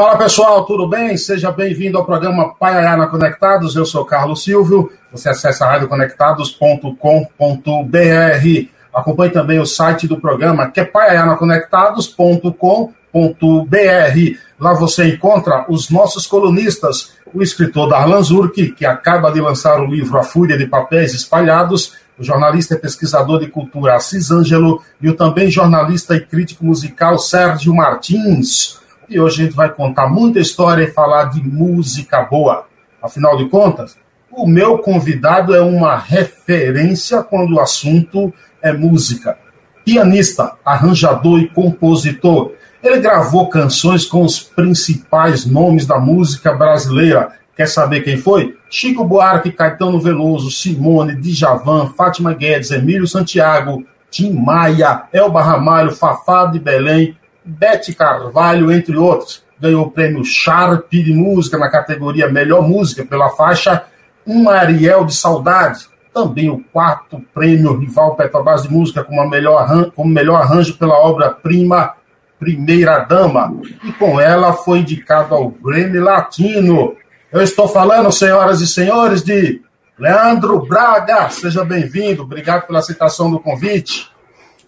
Fala pessoal, tudo bem? Seja bem-vindo ao programa Paiaiana Conectados. Eu sou Carlos Silvio. Você acessa radioconectados.com.br. Acompanhe também o site do programa, que é paiaianaconectados.com.br. Lá você encontra os nossos colunistas, o escritor Darlan Zurk, que acaba de lançar o livro A Fúria de Papéis Espalhados, o jornalista e pesquisador de cultura Assis Ângelo e o também jornalista e crítico musical Sérgio Martins. E hoje a gente vai contar muita história e falar de música boa. Afinal de contas, o meu convidado é uma referência quando o assunto é música. Pianista, arranjador e compositor. Ele gravou canções com os principais nomes da música brasileira. Quer saber quem foi? Chico Buarque, Caetano Veloso, Simone, Djavan, Fátima Guedes, Emílio Santiago, Tim Maia, Elba Ramalho, Fafá de Belém, Bete Carvalho, entre outros. Ganhou o prêmio Sharp de música na categoria Melhor Música pela faixa Um Ariel de Saudade. Também o quarto prêmio Rival Petrobras de Música como melhor, como melhor arranjo pela obra-prima Primeira Dama. E com ela foi indicado ao Grammy Latino. Eu estou falando, senhoras e senhores, de Leandro Braga. Seja bem-vindo. Obrigado pela aceitação do convite.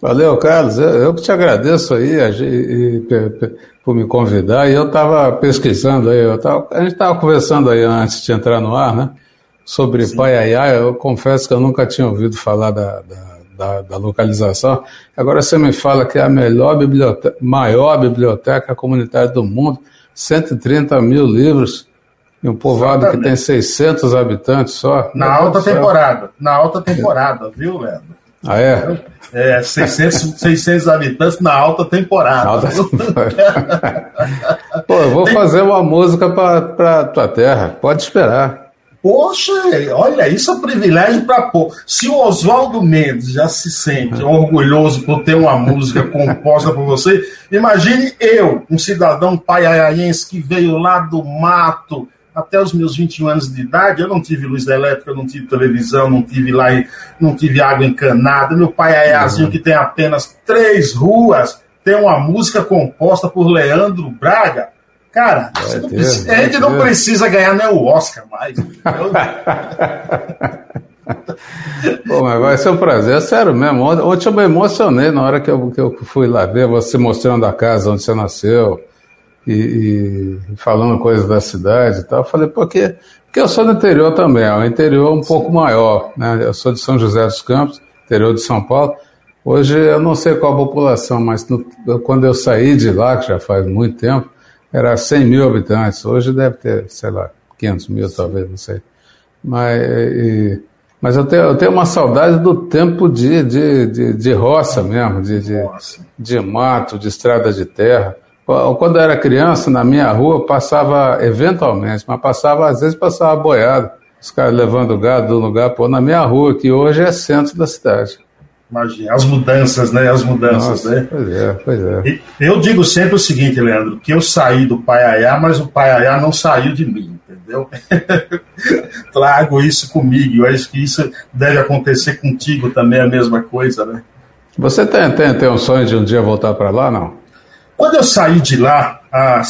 Valeu, Carlos. Eu que te agradeço aí por me convidar. E eu estava pesquisando aí, eu tava, a gente estava conversando aí antes de entrar no ar, né? Sobre Sim. Paiaiá. Eu confesso que eu nunca tinha ouvido falar da, da, da, da, localização. Agora você me fala que é a melhor biblioteca, maior biblioteca comunitária do mundo, 130 mil livros. E um povoado Exatamente. que tem 600 habitantes só. Na alta temporada. Na alta temporada, viu, Leandro? Ah, é? É, 600, 600 habitantes na alta temporada. Alta temporada. Pô, eu vou Tem... fazer uma música para tua terra, pode esperar. Poxa, olha, isso é um privilégio para pôr. Se o Oswaldo Mendes já se sente orgulhoso por ter uma música composta por você, imagine eu, um cidadão paiaiense que veio lá do mato, até os meus 21 anos de idade, eu não tive luz elétrica, não tive televisão, não tive lá, não tive água encanada. Meu pai é Ayazinho, que tem apenas três ruas, tem uma música composta por Leandro Braga. Cara, ter, precisa, a gente não precisa ganhar nem o Oscar mais. Mas vai ser um prazer, é sério mesmo. Ontem eu me emocionei na hora que eu, que eu fui lá ver você mostrando a casa onde você nasceu e, e, falando coisas da cidade e tal. Eu falei, porque, porque eu sou do interior também, é um interior um pouco maior, né? Eu sou de São José dos Campos, interior de São Paulo. Hoje eu não sei qual a população, mas no, quando eu saí de lá, que já faz muito tempo, era 100 mil habitantes. Hoje deve ter, sei lá, 500 mil talvez, não sei. Mas, e, mas eu, tenho, eu tenho uma saudade do tempo de, de, de, de roça mesmo, de, de, de mato, de estrada de terra. Quando eu era criança, na minha rua, passava eventualmente, mas passava, às vezes passava boiado, os caras levando gado de um lugar pô, na minha rua, que hoje é centro da cidade. Imagina, as mudanças, né? As mudanças, Nossa, né? Pois é, pois é. Eu digo sempre o seguinte, Leandro, que eu saí do Paiaiá, mas o Paiaiá não saiu de mim, entendeu? Trago isso comigo, eu acho que isso deve acontecer contigo também, a mesma coisa, né? Você tem, tem, tem um sonho de um dia voltar para lá, não? Quando eu saí de lá, há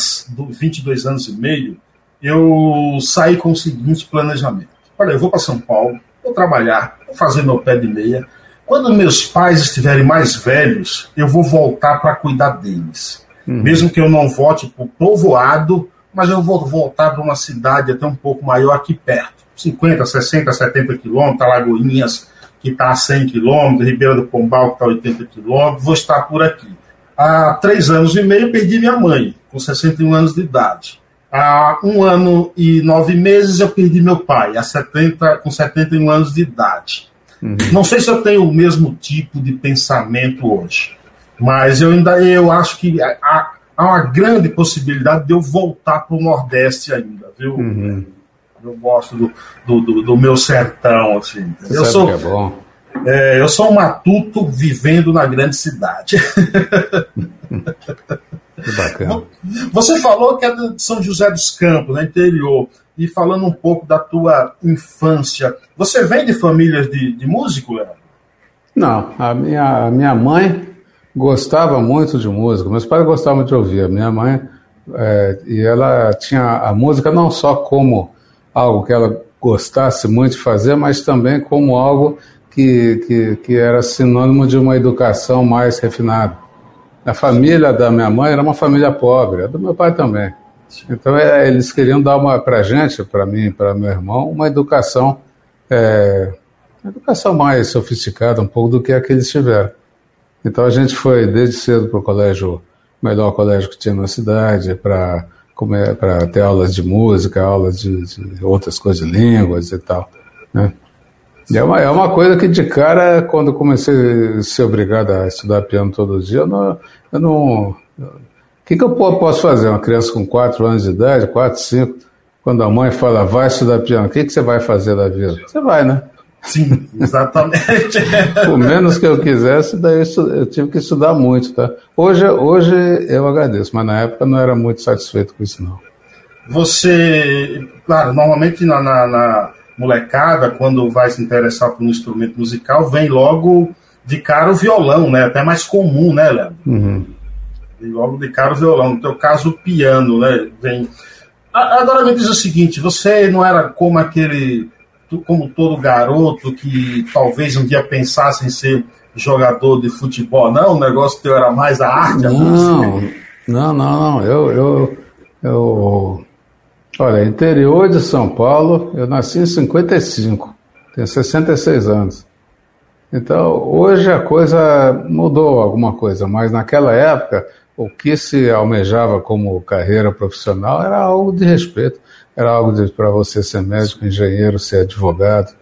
22 anos e meio, eu saí com o seguinte planejamento. Olha, eu vou para São Paulo, vou trabalhar, vou fazer meu pé de meia. Quando meus pais estiverem mais velhos, eu vou voltar para cuidar deles. Uhum. Mesmo que eu não volte para o povoado, mas eu vou voltar para uma cidade até um pouco maior aqui perto. 50, 60, 70 quilômetros, Alagoinhas, que está a 100 quilômetros, Ribeira do Pombal, que está a 80 quilômetros, vou estar por aqui. Há três anos e meio perdi minha mãe, com 61 anos de idade. Há um ano e nove meses eu perdi meu pai, há 70, com 71 anos de idade. Uhum. Não sei se eu tenho o mesmo tipo de pensamento hoje, mas eu ainda eu acho que há, há uma grande possibilidade de eu voltar para o Nordeste ainda, viu? Uhum. Eu gosto do, do, do, do, meu sertão, assim. Você eu sou, é bom. É, eu sou um matuto vivendo na grande cidade. Que bacana. Você falou que é de São José dos Campos, no né, interior, e falando um pouco da tua infância. Você vem de famílias de, de músico, Léo? Não, a minha, a minha mãe gostava muito de música. Meus pais gostavam de ouvir. A minha mãe É, e ela tinha a música não só como algo que ela gostasse muito de fazer, mas também como algo que, que, que era sinônimo de uma educação mais refinada. A família da minha mãe era uma família pobre, a do meu pai também. Então é, eles queriam dar uma para gente, para mim, para meu irmão, uma educação, é, uma educação mais sofisticada um pouco do que a que eles tiveram. Então a gente foi desde cedo para o colégio, melhor colégio que tinha na cidade, para para ter aulas de música, aulas de, de, outras coisas, línguas e tal, né? É uma, é uma coisa que de cara, quando eu comecei a ser obrigado a estudar piano todo dia, eu não, eu não o que, que eu posso fazer? Uma criança com 4 anos de idade, 4, 5, quando a mãe fala, vai estudar piano, o que, que você vai fazer da vida? Você vai, né? Sim, exatamente. Por menos que eu quisesse, daí eu tive que estudar muito, tá? Hoje, hoje eu agradeço, mas na época não era muito satisfeito com isso, não. Você, claro, normalmente na, na, na molecada, quando vai se interessar por um instrumento musical, vem logo de cara o violão, né? Até mais comum, né, Léo? Uhum. Vem logo de cara o violão. No teu caso, o piano, né? Vem. Agora me diz o seguinte: você não era como aquele como todo garoto que talvez um dia pensasse em ser jogador de futebol, não? O negócio teu era mais a arte, a não, música? Não, não, não. Eu, eu, eu. Olha, interior de São Paulo, eu nasci em 55, tenho 66 anos. Então, hoje a coisa mudou alguma coisa, mas naquela época, o que se almejava como carreira profissional era algo de respeito era algo para você ser médico, engenheiro, ser advogado.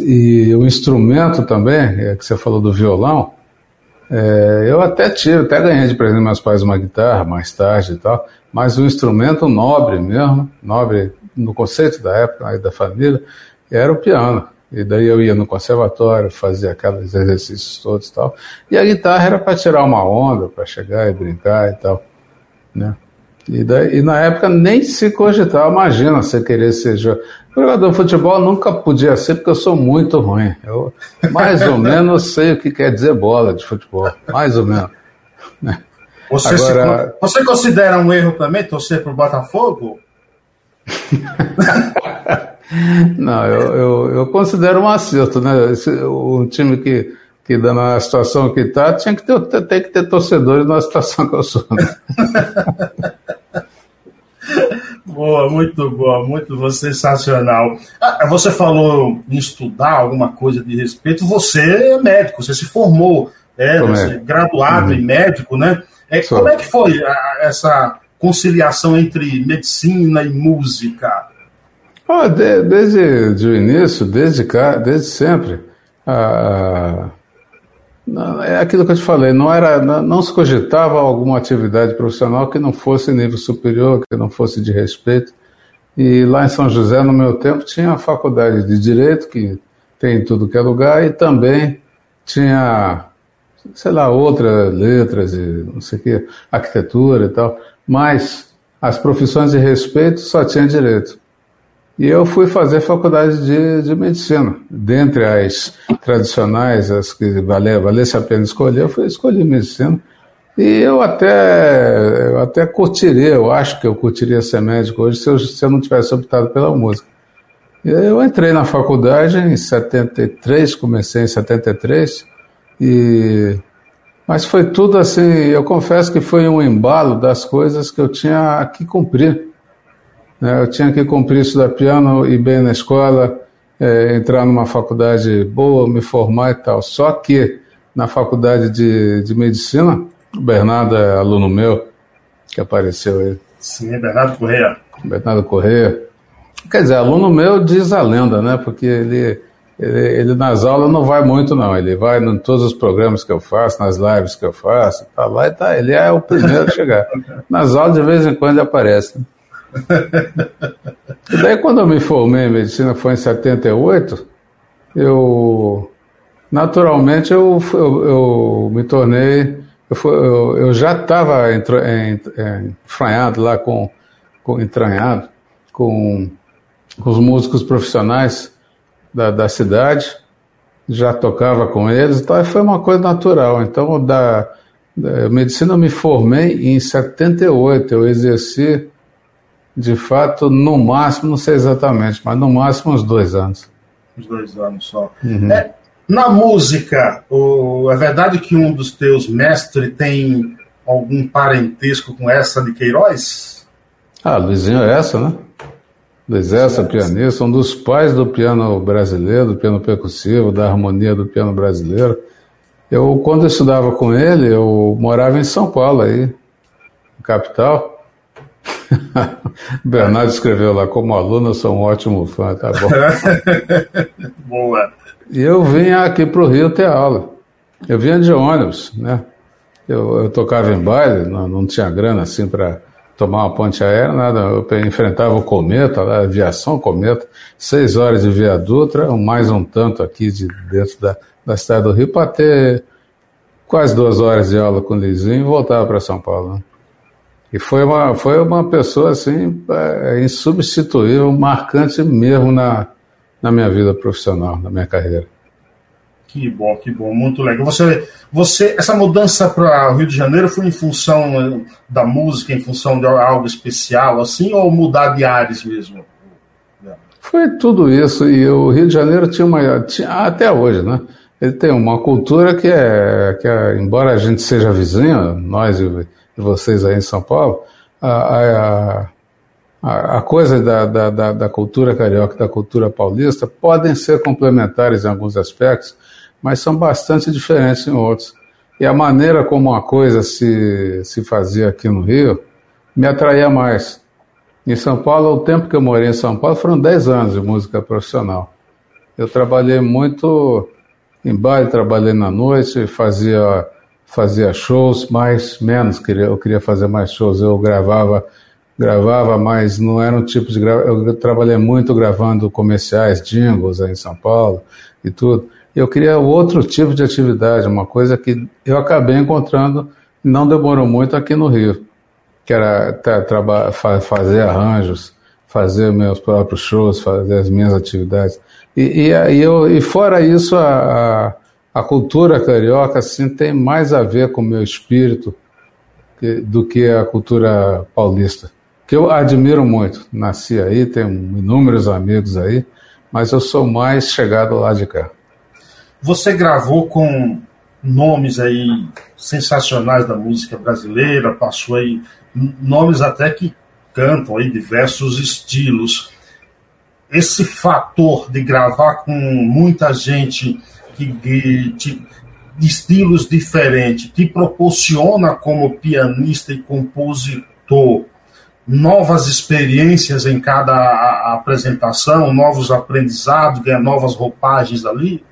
E o instrumento também, é que você falou do violão, é, eu até tive, até ganhei de presente meus pais uma guitarra mais tarde e tal, mas o instrumento nobre mesmo, nobre no conceito da época aí da família, era o piano. E daí eu ia no conservatório, fazia aqueles exercícios todos e tal. E a guitarra era para tirar uma onda, para chegar e brincar e tal, né? E, daí, e, na época nem se cogitava, imagina você querer ser jogador de futebol, nunca podia ser, porque eu sou muito ruim. Eu mais ou menos sei o que quer dizer bola de futebol, mais ou menos. Você, Agora... se, você considera um erro também torcer para o Botafogo? Não, eu, eu, eu, considero um acerto, né? Esse, um time que, que na situação que está, tinha que ter, tem que ter torcedores na situação que eu sou. Né? Boa, muito boa, muito sensacional. Ah, você falou em estudar alguma coisa de respeito. Você é médico, você se formou, é, você é graduado uhum. em médico, né? É, como é que foi a, essa conciliação entre medicina e música? Oh, de, desde o início, desde desde sempre. Ah, é aquilo que eu te falei, não, era, não se cogitava alguma atividade profissional que não fosse nível superior, que não fosse de respeito. E lá em São José, no meu tempo, tinha a faculdade de Direito, que tem em tudo que é lugar, e também tinha, sei lá, outras letras e não sei o que, arquitetura e tal. Mas as profissões de respeito só tinha Direito. E eu fui fazer faculdade de, de medicina. Dentre as tradicionais, as que valia, valesse a pena escolher, eu fui escolher medicina. E eu até, eu até curtiria, eu acho que eu curtiria ser médico hoje se eu, se eu não tivesse optado pela música. Eu entrei na faculdade em 73, comecei em 73, e, mas foi tudo assim, eu confesso que foi um embalo das coisas que eu tinha que cumprir. Né? Eu tinha que cumprir estudar piano, ir bem na escola, é, entrar numa faculdade boa, me formar e tal. Só que na faculdade de, de medicina, o Bernardo é aluno meu, que apareceu aí. Sim, Bernardo Correia. Bernardo Correia. Quer dizer, aluno meu diz a lenda, né? Porque ele, ele, ele, nas aulas não vai muito, não. Ele vai em todos os programas que eu faço, nas lives que eu faço, tá lá e tá. Ele é o primeiro a chegar. Nas aulas, de vez em quando, ele aparece. Né? e daí, quando eu me formei em medicina, foi em 78, eu. Naturalmente, eu, eu, eu me tornei. Eu, eu, eu já estava enfranhado lá com, com. entranhado com, com os músicos profissionais da, da cidade, já tocava com eles, então foi uma coisa natural. Então, da, É, medicina eu me formei em 78, eu exerci de fato no máximo, não sei exatamente, mas no máximo uns dois anos. Uns dois anos só. Uhum. É, na música, o, é verdade que um dos teus mestres tem algum parentesco com essa de Queiroz? Ah, Luizinho é essa, né? Luiz essa, pianista, um dos pais do piano brasileiro, do piano percussivo, da harmonia do piano brasileiro. Eu, quando eu estudava com ele, eu morava em São Paulo, aí, capital. Bernardo escreveu lá, como aluno, eu sou um ótimo fã, tá bom. Boa. E eu vinha aqui para o Rio ter aula. Eu vinha de ônibus, né? Eu, eu tocava em baile, não, não tinha grana assim para tomar uma ponte aérea, nada. Eu enfrentava o cometa, a aviação cometa, seis horas de viaduto, mais um tanto aqui de dentro da, da cidade do Rio, para ter quase duas horas de aula com o Lizinho e voltava para São Paulo. Né? E foi uma, foi uma pessoa assim, é, insubstituível, marcante mesmo na, na minha vida profissional, na minha carreira. Que bom, que bom, muito legal. Você, você essa mudança para o Rio de Janeiro foi em função eh, da música, em função de algo especial, assim, ou mudar de ares mesmo? Foi tudo isso. E o Rio de Janeiro tinha uma. Tinha, até hoje, né? Ele tem uma cultura que é, que é embora a gente seja vizinho, nós e, vocês aí em São Paulo, a, a, a, coisa da, da, da, cultura carioca e da cultura paulista podem ser complementares em alguns aspectos, mas são bastante diferentes em outros. E a maneira como a coisa se, se fazia aqui no Rio me atraía mais. Em São Paulo, o tempo que eu morei em São Paulo foram 10 anos de música profissional. Eu trabalhei muito em baile, trabalhei na noite, fazia, fazia shows, mais, menos, queria, eu queria fazer mais shows. Eu gravava, gravava, mas não era um tipo de Eu trabalhei muito gravando comerciais, jingles aí em São Paulo e tudo. Eu queria outro tipo de atividade, uma coisa que eu acabei encontrando, não demorou muito aqui no Rio que era fazer arranjos, fazer meus próprios shows, fazer as minhas atividades. E, e, e, eu, e fora isso, a, a, cultura carioca assim, tem mais a ver com o meu espírito que, do que a cultura paulista, que eu admiro muito. Nasci aí, tenho inúmeros amigos aí, mas eu sou mais chegado lá de cá. Você gravou com nomes aí sensacionais da música brasileira, passou aí nomes até que cantam aí diversos estilos. Esse fator de gravar com muita gente que, de estilos diferentes te proporciona como pianista e compositor novas experiências em cada apresentação, novos aprendizados, novas roupagens ali?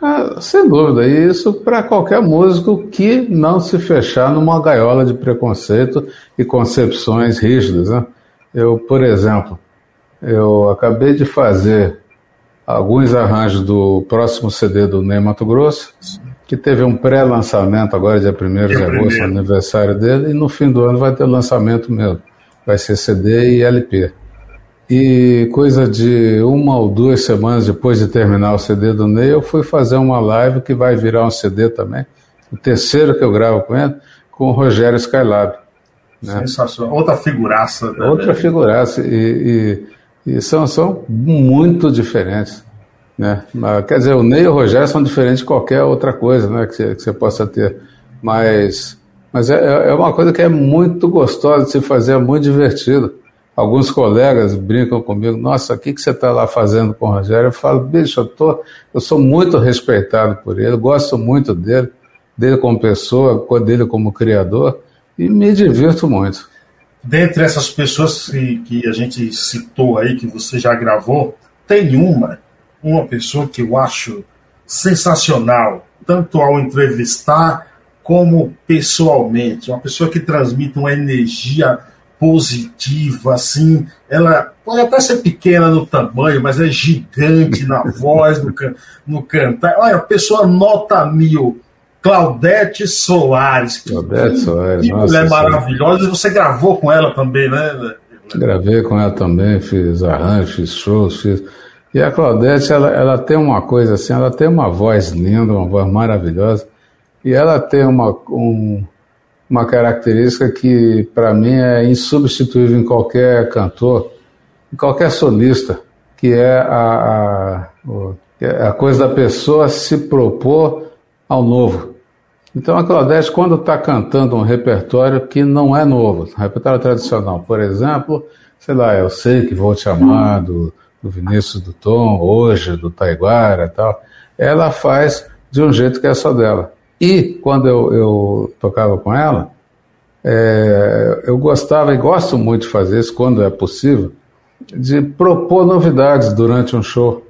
Ah, sem dúvida, e isso para qualquer músico que não se fechar numa gaiola de preconceito e concepções rígidas. Né? Eu, por exemplo, eu acabei de fazer alguns arranjos do próximo CD do Ney Mato Grosso, que teve um pré-lançamento agora, dia 1 de agosto, aniversário dele, e no fim do ano vai ter lançamento mesmo. Vai ser CD e LP. E coisa de uma ou duas semanas depois de terminar o CD do Ney, eu fui fazer uma live que vai virar um CD também. O terceiro que eu gravo com ele, com o Rogério Skylab. Né? Sensacional. Outra figuraça. Né? Outra figuraça. E, e, e, são, são muito diferentes. Né? Quer dizer, o Ney e o Rogério são diferentes de qualquer outra coisa né, que, você, possa ter. Mas, mas é, é uma coisa que é muito gostosa de se fazer, é muito divertido. Alguns colegas brincam comigo, nossa, o que, que você está lá fazendo com o Rogério? Eu falo, bicho, eu, tô, eu sou muito respeitado por ele, gosto muito dele, dele como pessoa, dele como criador, e me divirto muito. Dentre essas pessoas que, que a gente citou aí, que você já gravou, tem uma, uma pessoa que eu acho sensacional, tanto ao entrevistar como pessoalmente, uma pessoa que transmite uma energia positiva, assim. Ela pode até ser pequena no tamanho, mas é gigante na voz, no, no cantar. Olha, a pessoa nota mil. Claudete Soares. Claudete Soares. Que mulher maravilhosa. Você gravou com ela também, né? Gravei com ela também, fiz arranjos, fiz shows, fiz. E a Claudete, ela, ela tem uma coisa assim, ela tem uma voz linda, uma voz maravilhosa. E ela tem uma, um, uma característica que, para mim, é insubstituível em qualquer cantor, em qualquer solista, que é a, a, a coisa da pessoa se propor ao novo. Então, a Claudete, quando está cantando um repertório que não é novo, um repertório tradicional, por exemplo, sei lá, eu sei que vou te amar, do, do Vinícius do Tom, hoje, do Taiguara e tal, ela faz de um jeito que é só dela. E quando eu, eu tocava com ela, é, eu gostava e gosto muito de fazer isso quando é possível, de propor novidades durante um show.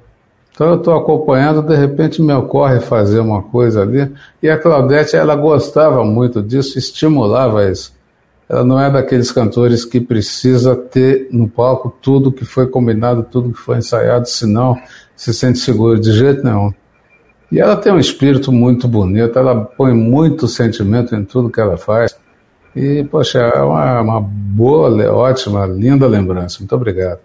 Então eu estou acompanhando, de repente me ocorre fazer uma coisa ali, e a Claudete ela gostava muito disso, estimulava isso. Ela não é daqueles cantores que precisa ter no palco tudo que foi combinado, tudo que foi ensaiado, senão se sente seguro de jeito nenhum. E ela tem um espírito muito bonito, ela põe muito sentimento em tudo que ela faz. E, poxa, é uma, uma boa, ótima, linda lembrança. Muito obrigado.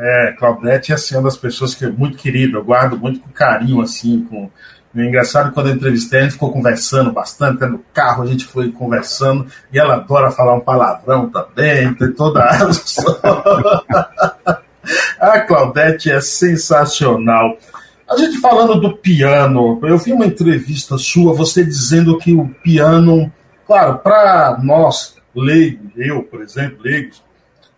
É, Claudete é assim, uma das pessoas que é muito querida, eu guardo muito com carinho, assim, com... É engraçado quando eu entrevistei, a gente ficou conversando bastante, no carro a gente foi conversando, e ela adora falar um palavrão também, tem toda a... a Claudete é sensacional. A gente falando do piano, eu vi uma entrevista sua, você dizendo que o piano, claro, para nós leigos, eu, por exemplo, leigos,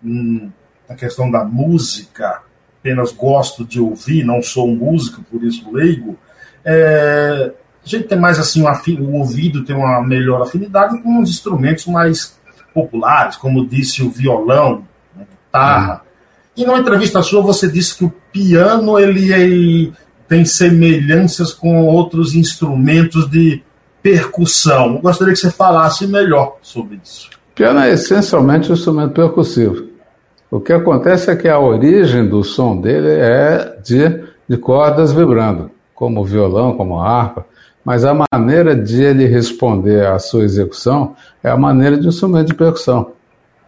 hum, na questão da música, apenas gosto de ouvir, não sou músico, por isso leigo, é, a gente tem mais assim, o ouvido tem uma melhor afinidade com os instrumentos mais populares, como disse o violão, a guitarra. Uhum. E numa entrevista sua você disse que o piano ele é tem semelhanças com outros instrumentos de percussão. Eu gostaria que você falasse melhor sobre isso. O piano é essencialmente um instrumento percussivo. O que acontece é que a origem do som dele é de, de cordas vibrando, como o violão, como a harpa, mas a maneira de ele responder à sua execução é a maneira de um instrumento de percussão,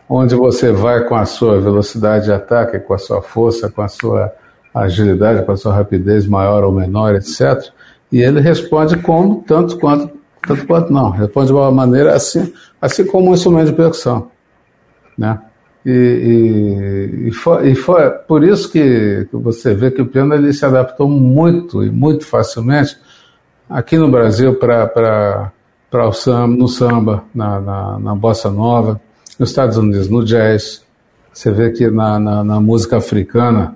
onde você vai com a sua velocidade de ataque, com a sua força, com a sua agilidade, com a sua rapidez maior ou menor, etc. E ele responde como, tanto quanto, tanto quanto não. Responde de uma maneira assim, assim como um instrumento de percussão. Né? E, e, e, foi, e foi por isso que você vê que o piano ele se adaptou muito e muito facilmente aqui no Brasil para o samba, no samba, na, na, na, bossa nova, nos Estados Unidos, no jazz. Você vê que na, na, na música africana,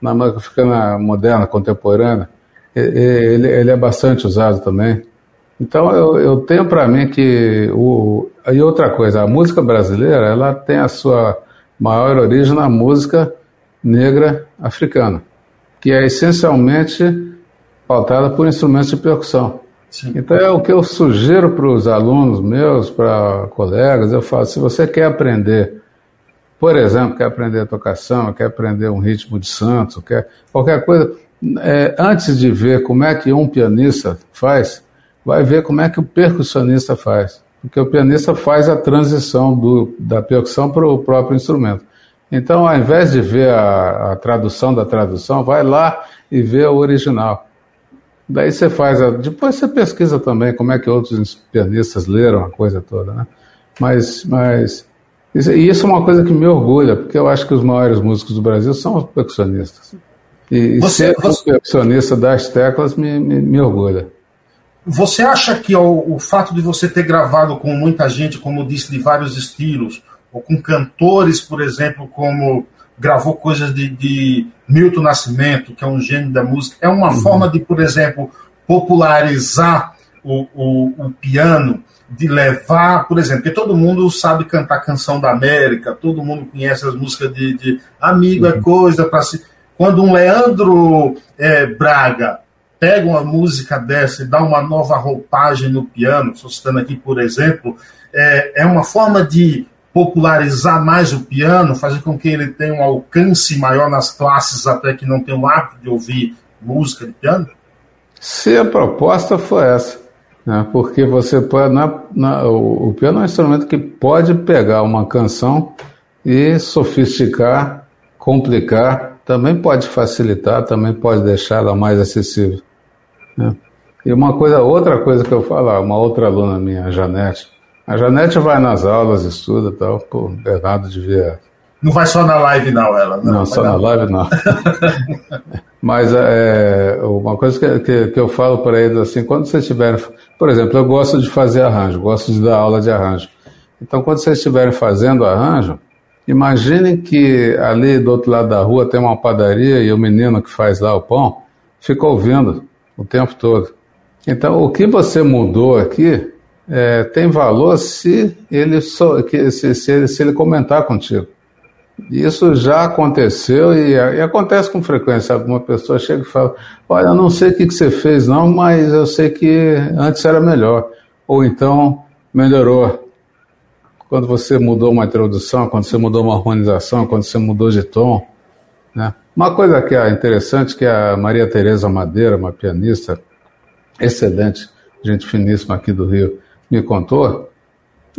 na música africana moderna, contemporânea, ele, ele é bastante usado também. Então eu, eu tenho para mim que o e outra coisa, a música brasileira ela tem a sua maior origem na música negra africana, que é essencialmente pautada por instrumentos de percussão. Sim. Então é o que eu sugiro para os alunos meus, para colegas, eu falo, se você quer aprender por exemplo, quer aprender a samba, quer aprender um ritmo de santo, quer qualquer coisa, é, antes de ver como é que um pianista faz, vai ver como é que o percussionista faz. Porque o pianista faz a transição do, da percussão para o próprio instrumento. Então, ao invés de ver a, a, tradução da tradução, vai lá e vê o original. Daí você faz, a, depois você pesquisa também como é que outros pianistas leram a coisa toda, né? Mas, mas e isso é uma coisa que me orgulha, porque eu acho que os maiores músicos do Brasil são os percussionistas. E, você, ser você... percussionista das teclas me, me, me, orgulha. Você acha que o, o fato de você ter gravado com muita gente, como disse, de vários estilos, ou com cantores, por exemplo, como gravou coisas de, de Milton Nascimento, que é um gênio da música, é uma uhum. forma de, por exemplo, popularizar o, o, o piano de levar, por exemplo, porque todo mundo sabe cantar canção da América, todo mundo conhece as músicas de, de amigo é uhum. é coisa para se. Quando um Leandro é, Braga pega uma música dessa e dá uma nova roupagem no piano, estou citando aqui, por exemplo, é, é uma forma de popularizar mais o piano, fazer com que ele tenha um alcance maior nas classes até que não o hábito de ouvir música de piano? Se a proposta for essa, né? porque você pode. Na, na, o, o piano é um instrumento que pode pegar uma canção e sofisticar, complicar, também pode facilitar, também pode deixá-la mais acessível. Né? E uma coisa, outra coisa que eu falo, uma outra aluna minha, a Janete. A Janete vai nas aulas, estuda e tal. Pô, Bernardo devia. Não vai só na live, não, ela. Não, não só na live, não. Mas é, uma coisa que, que, que eu falo para eles assim, quando vocês estiverem. Por exemplo, eu gosto de fazer arranjo, gosto de dar aula de arranjo. Então, quando vocês estiverem fazendo arranjo, imaginem que ali do outro lado da rua tem uma padaria e o menino que faz lá o pão fica ouvindo o tempo todo. Então, o que você mudou aqui é, tem valor se ele, so, se, se, ele, se ele comentar contigo. Isso já aconteceu e, e, acontece com frequência. Alguma pessoa chega e fala: Olha, eu não sei o que, que você fez, não, mas eu sei que antes era melhor. Ou então melhorou. Quando você mudou uma introdução, quando você mudou uma harmonização, quando você mudou de tom. Né? Uma coisa que é interessante que a Maria Tereza Madeira, uma pianista, excelente, gente finíssima aqui do Rio, me contou.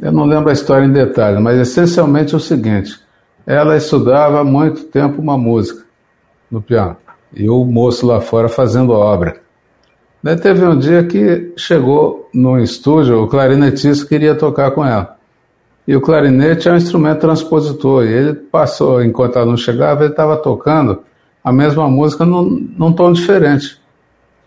Eu não lembro a história em detalhe, mas essencialmente é o seguinte: ela estudava há muito tempo uma música no piano e o moço lá fora fazendo obra. Daí teve um dia que chegou no estúdio, o clarinetista queria tocar com ela. E o clarinete é um instrumento transpositor, e ele passou, enquanto ela não chegava, ele estava tocando a mesma música num, num tom diferente.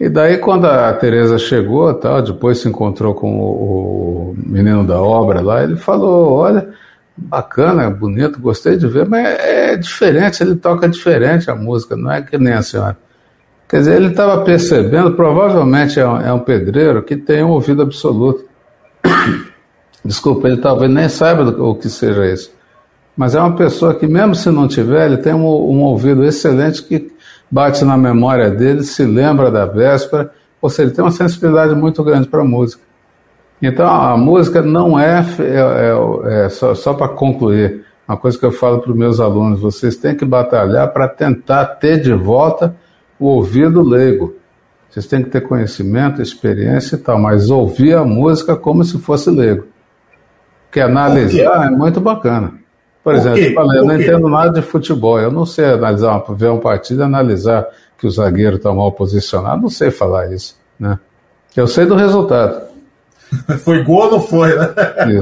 E daí quando a Teresa chegou, tal, depois se encontrou com o, o menino da obra lá, ele falou, olha, bacana, bonito, gostei de ver, mas é, é diferente, ele toca diferente a música, não é que nem a senhora. Quer dizer, ele estava percebendo, provavelmente é um, é um, pedreiro que tem um ouvido absoluto. Desculpa, ele talvez nem saiba do, o que seja isso. Mas é uma pessoa que, mesmo se não tiver, ele tem um, um ouvido excelente que bate na memória dele, se lembra da véspera, ou seja, ele tem uma sensibilidade muito grande para a música. Então a música não é, é, é, é só, só para concluir, uma coisa que eu falo para os meus alunos, vocês têm que batalhar para tentar ter de volta o ouvido leigo. Vocês têm que ter conhecimento, experiência e tal, mas ouvir a música como se fosse leigo. Porque analisar é muito bacana. Por exemplo, eu, falei, eu não entendo nada de futebol. Eu não sei analisar, ver um partido e analisar que o zagueiro está mal posicionado. Não sei falar isso. Né? Eu sei do resultado. Foi gol ou não foi, né?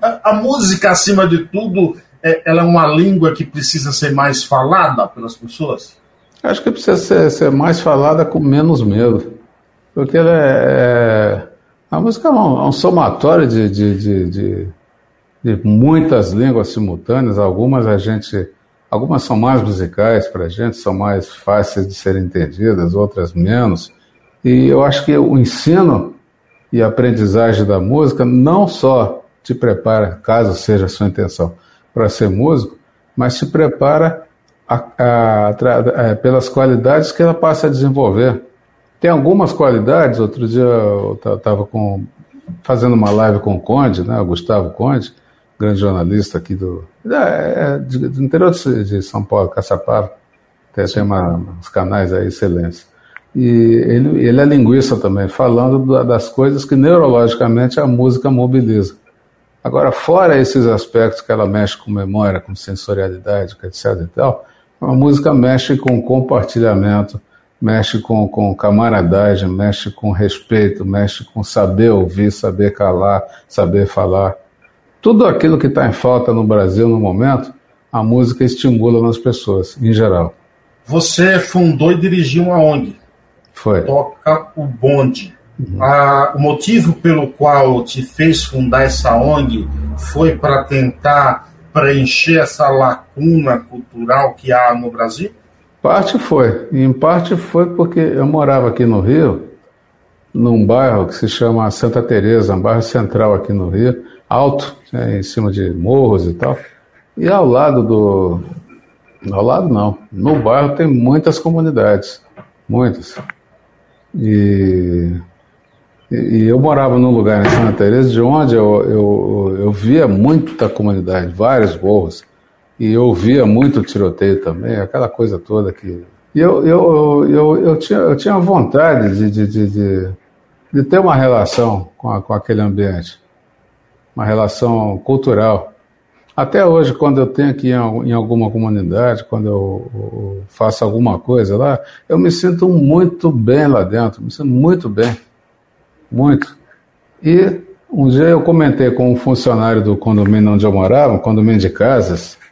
a, a, música, acima de tudo, é, ela é uma língua que precisa ser mais falada pelas pessoas? Acho que precisa ser, ser mais falada com menos medo. Porque ela é, é a música é um, é um somatório de, de, de, de de muitas línguas simultâneas, algumas a gente, algumas são mais musicais para a gente, são mais fáceis de serem entendidas, outras menos. E eu acho que o ensino e a aprendizagem da música não só te prepara, caso seja a sua intenção, para ser músico, mas te prepara a, a, a, pelas qualidades que ela passa a desenvolver. Tem algumas qualidades, outro dia eu estava fazendo uma live com o Conde, né, o Gustavo Conde, grande jornalista aqui do, é, é do interior de São Paulo, Caçapava, tem, tem uma, uns canais aí excelentes. E ele, ele é linguista também, falando das coisas que neurologicamente a música mobiliza. Agora, fora esses aspectos que ela mexe com memória, com sensorialidade, etc e tal, a música mexe com compartilhamento, mexe com, com camaradagem, mexe com respeito, mexe com saber ouvir, saber calar, saber falar. Tudo aquilo que está em falta no Brasil no momento, a música estimula nas pessoas, em geral. Você fundou e dirigiu uma ONG. Foi. Toca o Bonde. Uhum. Ah, o motivo pelo qual te fez fundar essa ONG foi para tentar preencher essa lacuna cultural que há no Brasil? Parte foi. E em parte foi porque eu morava aqui no Rio, num bairro que se chama Santa Teresa, um bairro central aqui no Rio, alto, né, em cima de morros e tal. E ao lado do. Ao lado não. No bairro tem muitas comunidades. Muitas. E, e eu morava num lugar em Santa Teresa de onde eu, eu, eu via muita comunidade, vários morros. E eu via muito tiroteio também, aquela coisa toda que. E eu, eu, eu, eu, tinha, eu tinha vontade de, de, de, de, ter uma relação com, a, com aquele ambiente uma relação cultural. Até hoje, quando eu tenho aqui em alguma comunidade, quando eu faço alguma coisa lá, eu me sinto muito bem lá dentro, me sinto muito bem, muito. E um dia eu comentei com um funcionário do condomínio onde eu morava, um condomínio de casas,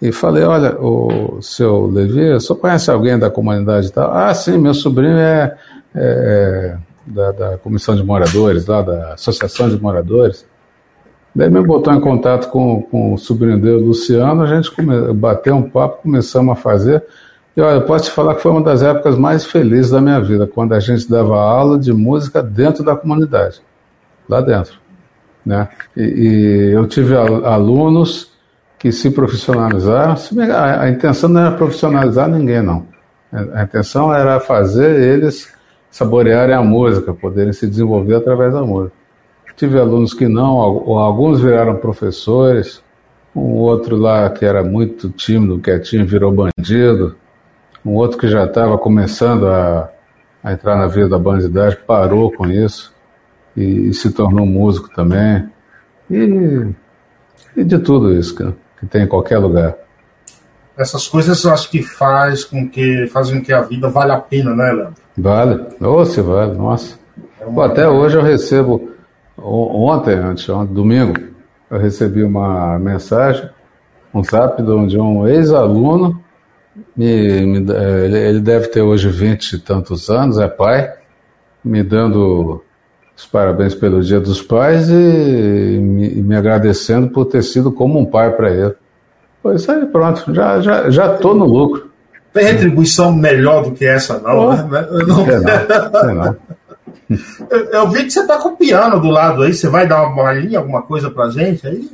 e falei, olha, o seu Levi, o senhor conhece alguém da comunidade e tal? Ah, sim, meu sobrinho é, é da, da comissão de moradores, lá da associação de moradores. Daí me botou em contato com, com o sobrinho dele, Luciano, a gente come, bateu um papo, começamos a fazer. E olha, eu posso te falar que foi uma das épocas mais felizes da minha vida, quando a gente dava aula de música dentro da comunidade, lá dentro. Né? E, e eu tive alunos que se profissionalizaram. A, intenção não era profissionalizar ninguém, não. A, intenção era fazer eles saborearem a música, poderem se desenvolver através da música. Tive alunos que não, alguns viraram professores, um outro lá que era muito tímido, quietinho, virou bandido, um outro que já estava começando a, a, entrar na vida da bandidagem parou com isso e, e se tornou músico também. E, e de tudo isso que, que tem em qualquer lugar. Essas coisas eu acho que faz com que fazem com que a vida vale a pena, né, Leandro? Vale, ou se vale, nossa. É Pô, até hoje eu recebo Ontem, antes, ontem, domingo, eu recebi uma mensagem, um zap de um ex-aluno, me, me, ele deve ter hoje vinte e tantos anos, é pai, me dando os parabéns pelo Dia dos Pais e me, me agradecendo por ter sido como um pai para ele. Pois aí, pronto, já, já, já tô no lucro. Tem retribuição melhor do que essa, não, oh, né? Não, não, não. Eu, eu, vi que você tá com o piano do lado aí. Você vai dar uma palhinha, alguma coisa pra gente aí?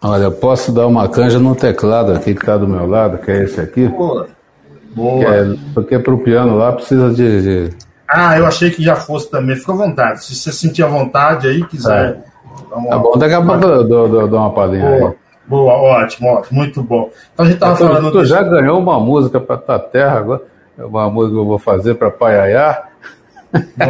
Olha, eu posso dar uma canja no teclado aqui que tá do meu lado, que é esse aqui. Boa. Boa. É, porque pro piano lá precisa de, de, Ah, eu achei que já fosse também. Fica à vontade. Se você sentir à vontade aí, quiser. É. Uma... Tá bom, daqui a pouco eu dou, uma palhinha aí. Boa, ótimo, ótimo, muito bom. Então a gente tava falando. Tu já ganhou uma música para tua terra agora? Uma música que eu vou fazer para Paiaiá.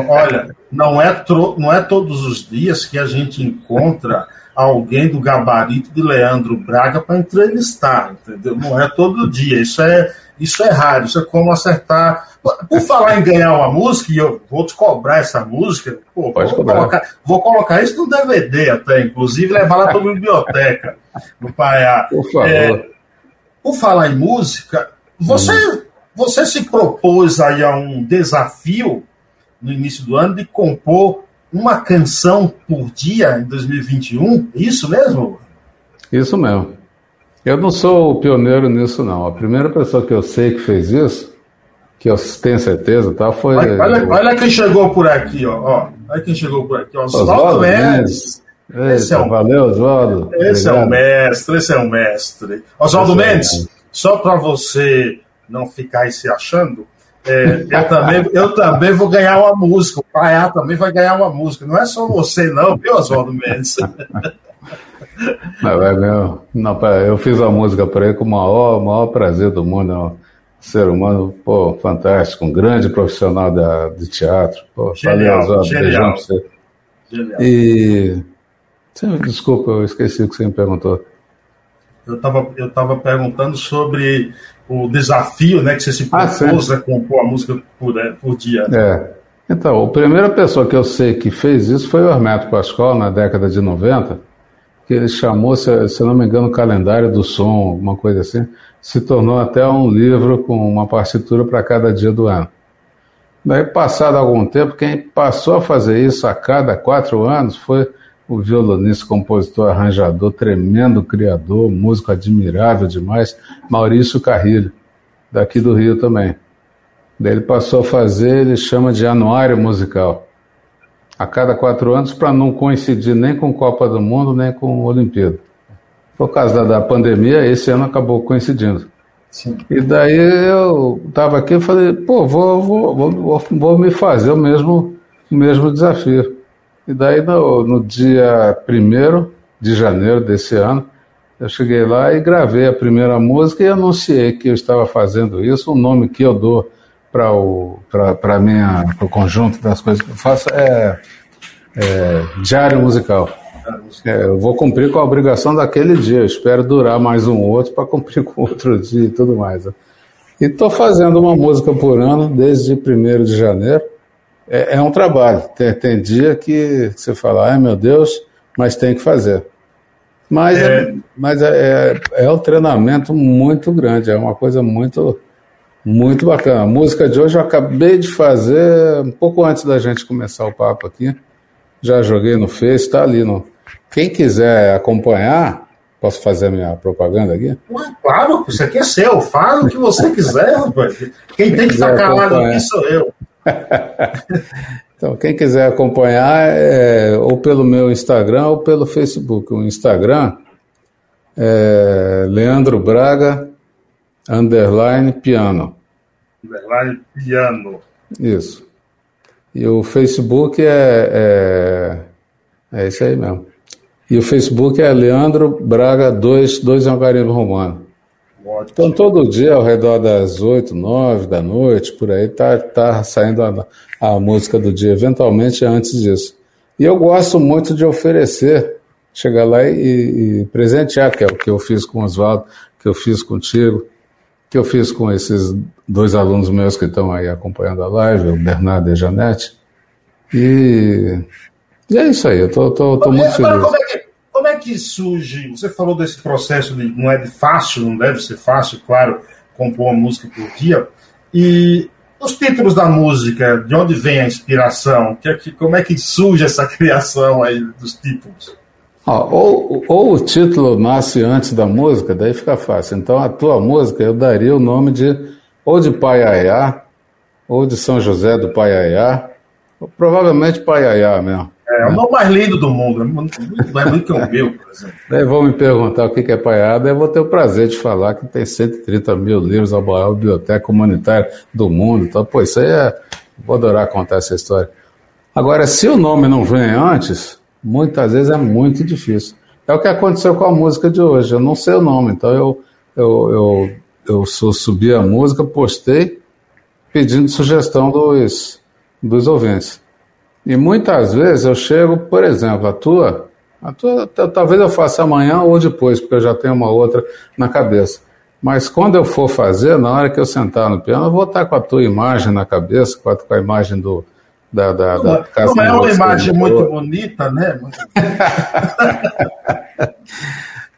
Olha, não é, tro, não é todos os dias que a gente encontra alguém do gabarito de Leandro Braga para entrevistar, entendeu? Não é todo dia. Isso é, isso é raro. Isso é como acertar. Por falar em ganhar uma música, e eu vou te cobrar essa música, pô, vou, colocar, vou colocar isso no DVD até, inclusive, levar lá para a biblioteca do Paiá. Por favor. É, por falar em música, você, hum. você se propôs aí a um desafio no início do ano de compor uma canção por dia em 2021. Isso mesmo? Isso mesmo. Eu não sou o pioneiro nisso, não. A primeira pessoa que eu sei que fez isso, que eu tenho certeza, tá, foi. Olha, olha, olha quem chegou por aqui, ó. ó. Olha quem chegou por aqui, Oswaldo Mendes. Esse é um, valeu, Oswaldo. Esse Obrigado. é o mestre, esse é o mestre. Oswaldo Mendes, só para você não ficar aí se achando, é, eu, também, eu também vou ganhar uma música. O Paiá também vai ganhar uma música. Não é só você, não, viu, Oswaldo Mendes? Não, é não, eu fiz a música para ele com o maior, maior prazer do mundo. Ser humano pô, fantástico, um grande profissional da, de teatro. Pô, genial, valeu, pra você. Genial. E. Desculpa, eu esqueci o que você me perguntou. Eu estava eu tava perguntando sobre o desafio né, que você se ah, propôs ah, a compor a música por, é, por dia. É. Então, a primeira pessoa que eu sei que fez isso foi o Hermeto Pascoal, na década de 90, que ele chamou, se, se não me engano, o calendário do som, alguma coisa assim, se tornou até um livro com uma partitura para cada dia do ano. Daí, passado algum tempo, quem passou a fazer isso a cada quatro anos foi o violonista, compositor, arranjador, tremendo criador, músico admirável demais, Maurício Carrilho, daqui do Rio também. Daí ele passou a fazer, ele chama de anuário musical. A cada quatro anos, para não coincidir nem com Copa do Mundo, nem com Olimpíada. Por causa da, da pandemia, esse ano acabou coincidindo. Sim. E daí eu estava aqui e falei, pô, vou, vou, vou, vou, me fazer o mesmo, o mesmo desafio. E daí, no, no dia 1 de janeiro desse ano, eu cheguei lá e gravei a primeira música e anunciei que eu estava fazendo isso. O nome que eu dou para o conjunto das coisas que eu faço é, é Diário Musical. É, eu vou cumprir com a obrigação daquele dia. Eu espero durar mais um outro para cumprir com outro dia e tudo mais. Né? E estou fazendo uma música por ano desde 1 de janeiro. É, é um trabalho. Tem, tem, dia que você fala, ai meu Deus, mas tem que fazer. Mas é, é mas é, é, é um treinamento muito grande, é uma coisa muito, muito bacana. A música de hoje eu acabei de fazer um pouco antes da gente começar o papo aqui. Já joguei no Face, está ali no. Quem quiser acompanhar, Posso fazer a minha propaganda aqui? Claro, isso aqui é seu. Fala o que você quiser, rapaz. Quem tem que estar calado aqui sou eu. então, quem quiser acompanhar, é, ou pelo meu Instagram ou pelo Facebook. O Instagram é Leandro Braga, underline piano. Underline piano. Isso. E o Facebook é, é, é isso aí mesmo. E o Facebook é Leandro Braga 2, 2 é um romano. Ótimo. Então, todo dia, ao redor das 8, 9 da noite, por aí, tá, tá saindo a, a música do dia, eventualmente antes disso. E eu gosto muito de oferecer, chegar lá e, e presentear, que é o que eu fiz com o Oswaldo, que eu fiz contigo, que eu fiz com esses dois alunos meus que estão aí acompanhando a live, o Bernardo e a Janete. E e é isso aí, eu tô, tô, tô muito feliz. Como é, que, como é que surge? Você falou desse processo de não é de fácil, não deve ser fácil, claro, compor uma música por dia. E os títulos da música, de onde vem a inspiração? Que, que, como é que surge essa criação aí dos títulos? Ou, ou o título nasce antes da música, daí fica fácil. Então a tua música eu daria o nome de ou de Paiaiá, ou de São José do Paiaiá, ou provavelmente Paiaiá mesmo. É, o nome mais lindo do mundo, mais lindo que o meu, por exemplo. Daí vão me perguntar o que é paiada, eu vou ter o prazer de falar que tem 130 mil livros a maior biblioteca comunitária do mundo. Então, pô, isso aí é. Vou adorar contar essa história. Agora, se o nome não vem antes, muitas vezes é muito difícil. É o que aconteceu com a música de hoje. Eu não sei o nome, então eu, eu, eu, eu subi a música, postei, pedindo sugestão dos, dos ouvintes. E muitas vezes eu chego, por exemplo, a tua, a tua talvez eu faça amanhã ou depois, porque eu já tenho uma outra na cabeça. Mas quando eu for fazer, na hora que eu sentar no piano, eu vou estar com a tua imagem na cabeça, com a, com a imagem do, da, da, da casa. Não é uma imagem muito bonita, né?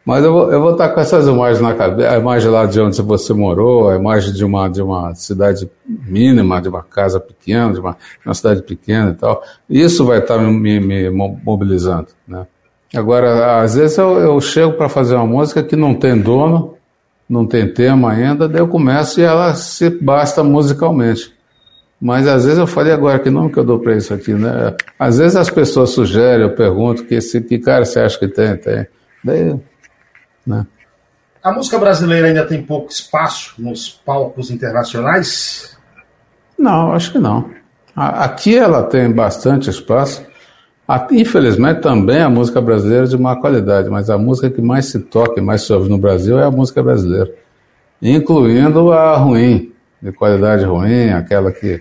Mas eu vou, eu vou estar com essas imagens na cabeça, a imagem lá de onde você morou, a imagem de uma, de uma cidade mínima, de uma casa pequena, de uma, uma cidade pequena e tal. Isso vai estar me, me mobilizando, né? Agora, às vezes eu, eu chego para fazer uma música que não tem dono, não tem tema ainda, daí eu começo e ela se basta musicalmente. Mas às vezes eu falei agora que nome que eu dou para isso aqui, né? Às vezes as pessoas sugerem, eu pergunto que, se, que cara você acha que tem, tem. Daí né? A música brasileira ainda tem pouco espaço nos palcos internacionais? Não, acho que não. Aqui ela tem bastante espaço. Infelizmente também a música brasileira é de má qualidade, mas a música que mais se toca e mais se ouve no Brasil é a música brasileira, incluindo a ruim, de qualidade ruim, aquela que,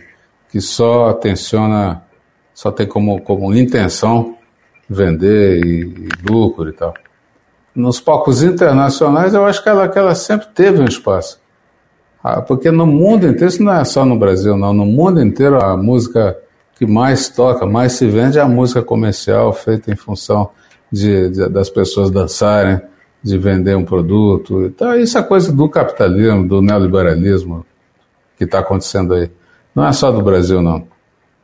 que só atenciona, só tem como, como intenção vender e, e lucro e tal nos palcos internacionais, eu acho que ela, que ela sempre teve um espaço. Ah, porque no mundo inteiro, isso não é só no Brasil, não, no mundo inteiro a música que mais toca, mais se vende é a música comercial feita em função de, de das pessoas dançarem, de vender um produto. Então, isso é coisa do capitalismo, do neoliberalismo que está acontecendo aí. Não é só do Brasil, não.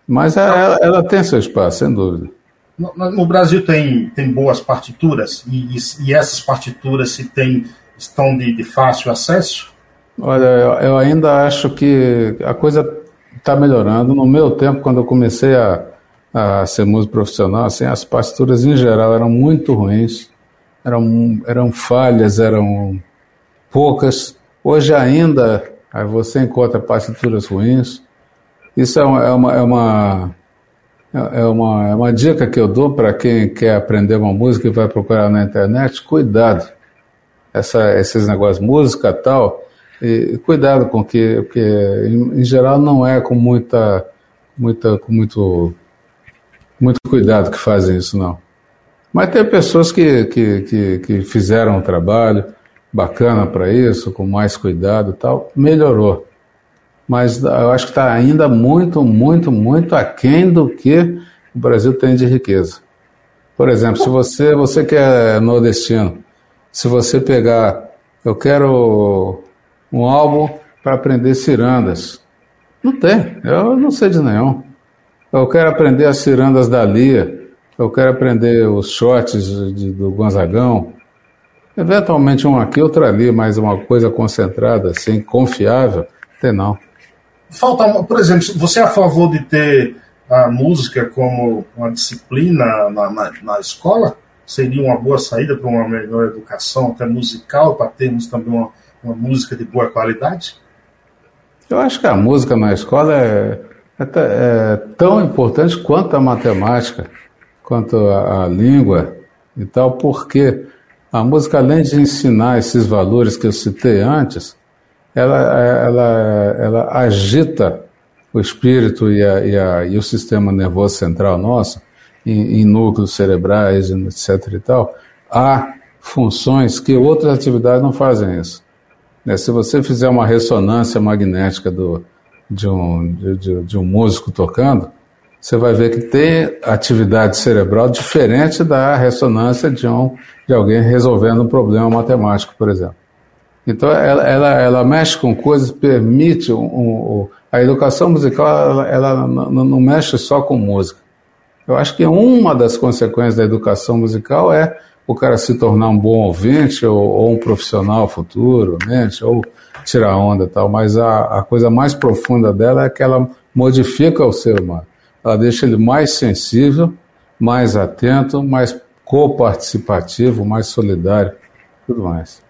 Mas ela, ela tem seu espaço, sem dúvida. No, no, Brasil tem, tem boas partituras e, e, essas partituras se tem, estão de, de fácil acesso? Olha, eu, eu, ainda acho que a coisa está melhorando. No meu tempo, quando eu comecei a, a ser músico profissional, assim, as partituras em geral eram muito ruins, eram, eram falhas, eram poucas. Hoje ainda você encontra partituras ruins. Isso é uma, é uma, é uma é uma, é uma dica que eu dou para quem quer aprender uma música e vai procurar na internet, cuidado. Essa, esses negócios, música tal, e cuidado com que, porque em, em, geral não é com muita, muita, com muito, muito cuidado que fazem isso não. Mas tem pessoas que, que, que, que fizeram um trabalho bacana para isso, com mais cuidado e tal, melhorou. Mas eu acho que está ainda muito, muito, muito aquém do que o Brasil tem de riqueza. Por exemplo, se você, você que é nordestino, se você pegar, eu quero um álbum para aprender cirandas. Não tem, eu não sei de nenhum. Eu quero aprender as cirandas da Lia, eu quero aprender os shots de, do Gonzagão. Eventualmente um aqui, outro ali, mas uma coisa concentrada, assim, confiável, tem não. Falta, por exemplo, você é a favor de ter a música como uma disciplina na, na, na escola? Seria uma boa saída para uma melhor educação, até musical, para termos também uma, uma música de boa qualidade? Eu acho que a música na escola é, é, é tão importante quanto a matemática, quanto a, a, língua e tal, porque a música, além de ensinar esses valores que eu citei antes, ela, ela, ela agita o espírito e, a, e, a, e o sistema nervoso central nosso em, em núcleos cerebrais, etc. e tal, há funções que outras atividades não fazem isso. Né? Se você fizer uma ressonância magnética do, de, um, de, de um músico tocando, você vai ver que tem atividade cerebral diferente da ressonância de, um, de alguém resolvendo um problema matemático, por exemplo. Então, ela, ela, ela mexe com coisas, permite. Um, um, a educação musical, ela, ela não, mexe só com música. Eu acho que uma das consequências da educação musical é o cara se tornar um bom ouvinte ou, ou um profissional futuro, mente, ou tirar onda e tal, mas a, a coisa mais profunda dela é que ela modifica o ser humano. Ela deixa ele mais sensível, mais atento, mais coparticipativo, mais solidário, tudo mais.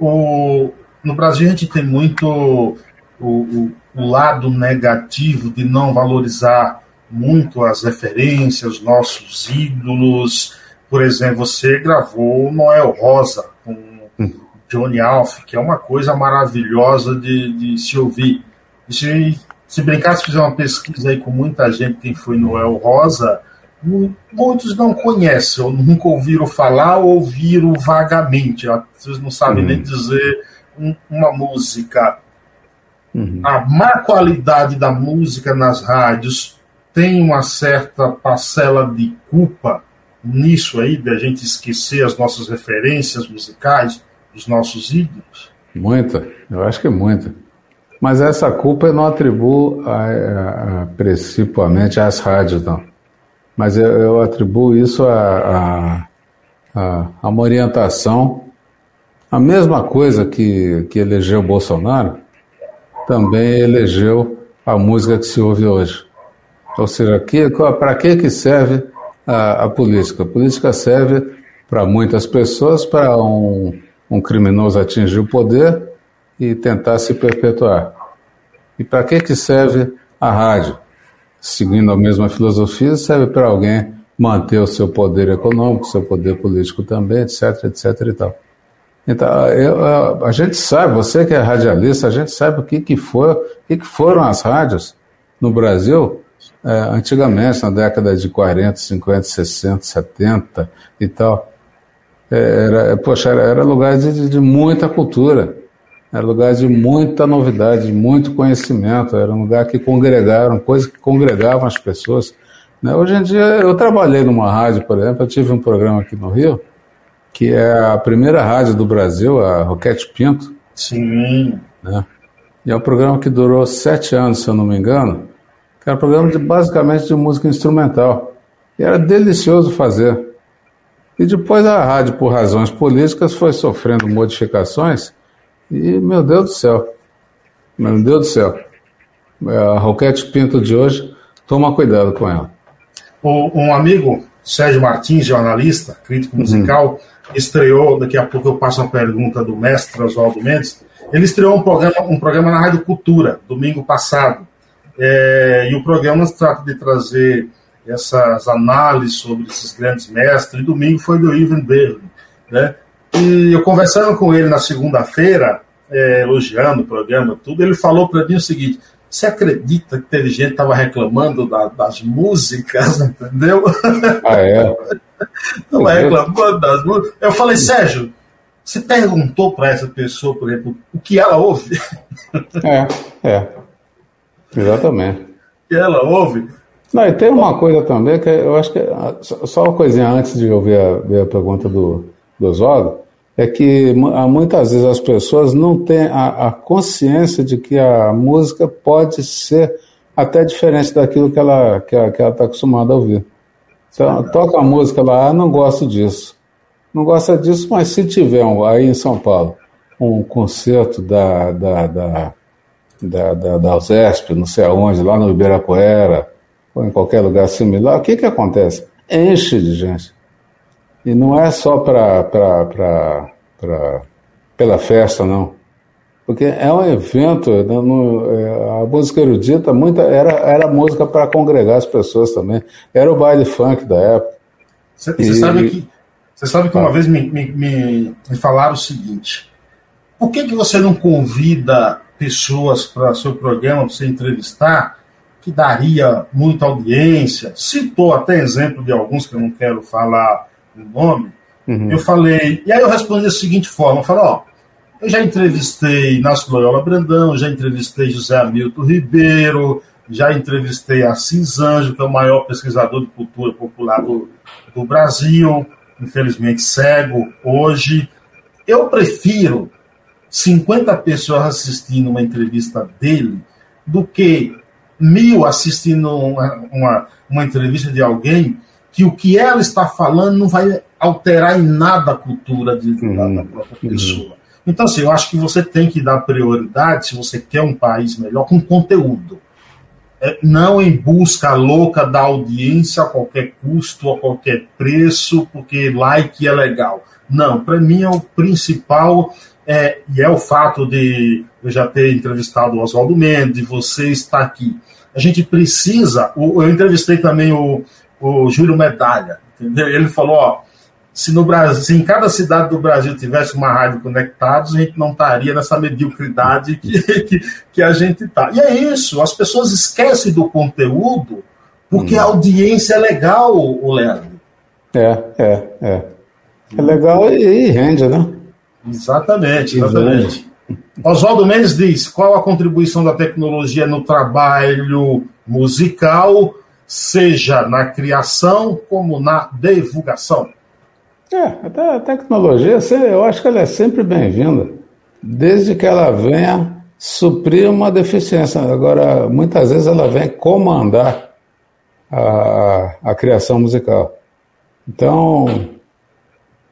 O, no Brasil a gente tem muito o, o, o lado negativo de não valorizar muito as referências, nossos ídolos, por exemplo, você gravou Noel Rosa com hum. Johnny Alf, que é uma coisa maravilhosa de, de se ouvir. E se, se brincar, se fizer uma pesquisa aí com muita gente quem foi Noel Rosa, muitos não conhecem, ou nunca ouviram falar, ou ouviram vagamente. Vocês não sabem uhum. nem dizer um, uma música. Uhum. A má qualidade da música nas rádios tem uma certa parcela de culpa nisso aí, da gente esquecer as nossas referências musicais, os nossos ídolos? Muita, eu acho que é muita. Mas essa culpa eu não atribuo a, a, a, principalmente às rádios, não. Mas eu, eu atribuo isso a, a, a, uma orientação. A mesma coisa que, que elegeu Bolsonaro, também elegeu a música que se ouve hoje. Ou seja, para que, que serve a, a política. A política serve para muitas pessoas, para um, um criminoso atingir o poder e tentar se perpetuar. E para que, que serve a rádio? Seguindo a mesma filosofia, serve para alguém manter o seu poder econômico, seu poder político também, etc, etc e tal. Então, eu, a gente sabe, você que é radialista, a gente sabe o que, que, foi, o que, que foram as rádios no Brasil é, antigamente, na década de 40, 50, 60, 70 e tal, é, era, poxa, era, era lugar de, de, muita cultura, era lugar de muita novidade, de muito conhecimento, era um lugar que congregaram, coisas que congregavam as pessoas. Né? Hoje em dia, eu trabalhei numa rádio, por exemplo, eu tive um programa aqui no Rio, que é a primeira rádio do Brasil, a Roquete Pinto. Sim. Né? E é um programa que durou sete anos, se eu não me engano, era um programa de, basicamente de música instrumental. E era delicioso fazer. E depois a rádio, por razões políticas, foi sofrendo modificações. E, meu Deus do céu, meu Deus do céu, a Roquete Pinto de hoje, toma cuidado com ela. O, um amigo, Sérgio Martins, jornalista, crítico uhum. musical, uhum. estreou, daqui a pouco eu passo uma pergunta do mestre Oswaldo Mendes, ele estreou um programa, um programa na Rádio Cultura, domingo passado, é, e o programa trata de trazer essas análises sobre esses grandes mestres. E domingo foi do Ivan Berlin. Né? E eu conversando com ele na segunda-feira, é, elogiando o programa, tudo, ele falou para mim o seguinte: você acredita que teve gente que estava reclamando da, das músicas, entendeu? Ah, é? É reclamando das músicas. Eu falei, Sérgio, você perguntou para essa pessoa, por exemplo, o que ela ouve? É, é. Exatamente. O que ela ouve? Não, e tem uma coisa também que eu acho que. Só uma coisinha antes de eu ver a, ver a pergunta do, do Oswaldo, é que muitas vezes as pessoas não têm a, a consciência de que a música pode ser até diferente daquilo que ela que ela está acostumada a ouvir. Então, toca a música lá, ah, não gosto disso. Não gosta disso, mas se tiver um, aí em São Paulo um concerto da, da, da, da, da, da USESP, não sei aonde, lá no Ibirapuera, ou em qualquer lugar similar, o que, que acontece? Enche de gente. E não é só pra, pra, pra, pra, pela festa, não. Porque é um evento, né, é, a música erudita muita, era, era música para congregar as pessoas também. Era o baile funk da época. Você, e, sabe que, você sabe que uma vez me, me, me, me falaram o seguinte: por que, que você não convida pessoas para seu programa, para você entrevistar, que daria muita audiência? Citou até exemplo de alguns que eu não quero falar o nome. Uhum. Eu falei, e aí eu respondi da seguinte forma: eu falei, ó eu já entrevistei Inácio Loyola Brandão, já entrevistei José Hamilton Ribeiro, já entrevistei Assis Anjo, que é o maior pesquisador de cultura popular do, do Brasil, infelizmente cego hoje. Eu prefiro 50 pessoas assistindo uma entrevista dele do que mil assistindo uma, uma, uma entrevista de alguém que o que ela está falando não vai alterar em nada a cultura de, uhum. da, da própria uhum. pessoa. Então, assim, eu acho que você tem que dar prioridade, se você quer um país melhor, com conteúdo. É, não em busca louca da audiência a qualquer custo, a qualquer preço, porque like é legal. Não, para mim é o principal, é, e é o fato de eu já ter entrevistado o Oswaldo Mendes, de você estar aqui. A gente precisa, eu entrevistei também o, o Júlio Medalha, entendeu? ele falou, ó, se no Brasil, se em cada cidade do Brasil tivesse uma rádio conectada, a gente não estaria nessa mediocridade que, que, que a gente está. E é isso, as pessoas esquecem do conteúdo porque hum. a audiência é legal, o Leandro. É, é, é. É legal e, e rende, né? Exatamente, exatamente. Oswaldo Mendes diz: qual a contribuição da tecnologia no trabalho musical, seja na criação como na divulgação? É, a tecnologia, eu acho que ela é sempre bem-vinda, desde que ela venha suprir uma deficiência. Agora, muitas vezes ela vem comandar a, a criação musical. Então,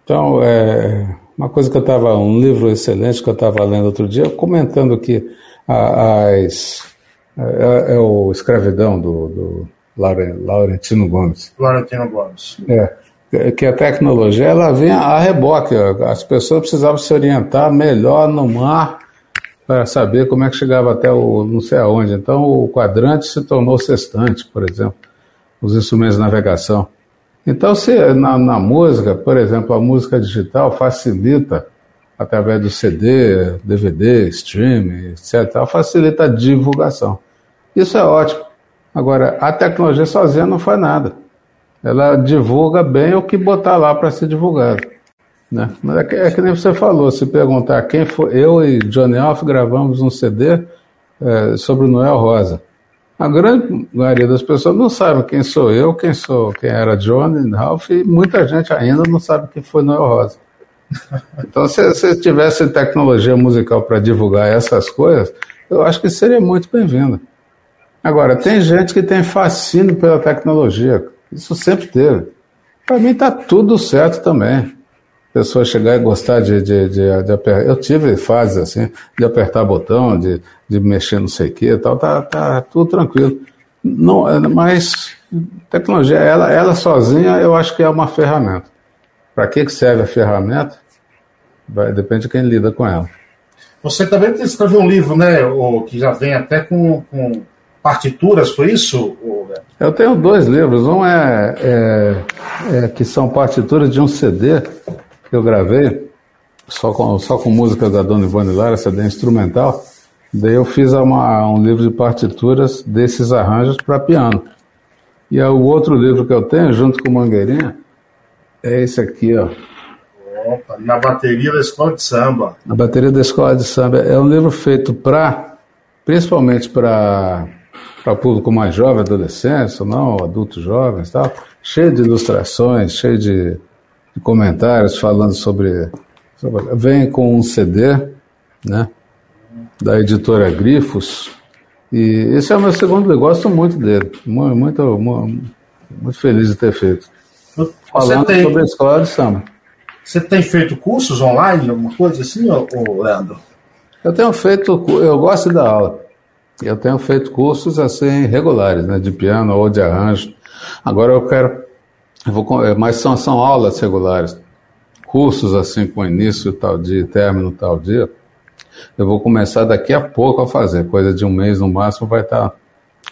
então é, uma coisa que eu estava, um livro excelente que eu estava lendo outro dia, comentando que as, é, é o Escravidão do, do Laurentino Gomes. Laurentino Gomes. É que a tecnologia ela vem a reboque. As pessoas precisavam se orientar melhor no mar para saber como é que chegava até o não sei aonde. Então o quadrante se tornou sextante, por exemplo, os instrumentos de navegação. Então se na, na música, por exemplo, a música digital facilita através do CD, DVD, streaming, etc., facilita a divulgação. Isso é ótimo. Agora, a tecnologia sozinha não faz nada ela divulga bem o que botar lá para ser divulgado. Né? Mas é que, é que, nem você falou, se perguntar quem foi, eu e Johnny Alf gravamos um CD é, sobre o Noel Rosa. A grande maioria das pessoas não sabe quem sou eu, quem sou, quem era Johnny Ralph, e muita gente ainda não sabe quem foi Noel Rosa. Então, se, se tivesse tecnologia musical para divulgar essas coisas, eu acho que seria muito bem-vindo. Agora, tem gente que tem fascínio pela tecnologia. Isso sempre teve. Para mim está tudo certo também. Pessoa chegar e gostar de, de, de, de, apertar. Eu tive fases assim, de apertar botão, de, de mexer não sei o que tal, tá, tá tudo tranquilo. Não, mas tecnologia, ela, ela sozinha, eu acho que é uma ferramenta. Para que serve a ferramenta? Vai, depende de quem lida com ela. Você também escreveu um livro, né, que já vem até com, com partituras, foi isso? Eu tenho dois livros. Um é, é, é, que são partituras de um CD que eu gravei, só com, só com música da Dona Ivone Lara, CD instrumental. Daí eu fiz uma, um livro de partituras desses arranjos para piano. E o outro livro que eu tenho, junto com Mangueirinha, é esse aqui, ó. Opa, na bateria da escola de samba. A bateria da escola de samba é um livro feito para, principalmente para para público mais jovem, adolescente, não, adultos jovens, tal, cheio de ilustrações, cheio de, de comentários falando sobre, sobre, vem com um CD, né, da editora Grifos. E esse é o meu segundo livro, gosto muito dele, muito, muito, muito feliz de ter feito. Falando tem, sobre a escola de samba. Você tem feito cursos online, alguma coisa assim, ou, Leandro? Eu tenho feito, eu gosto da aula. Eu tenho feito cursos assim regulares, né, de piano ou de arranjo. Agora eu quero, eu vou, mas são, são aulas regulares, cursos assim com início tal dia, término tal dia. Eu vou começar daqui a pouco a fazer, coisa de um mês no máximo vai estar, tá,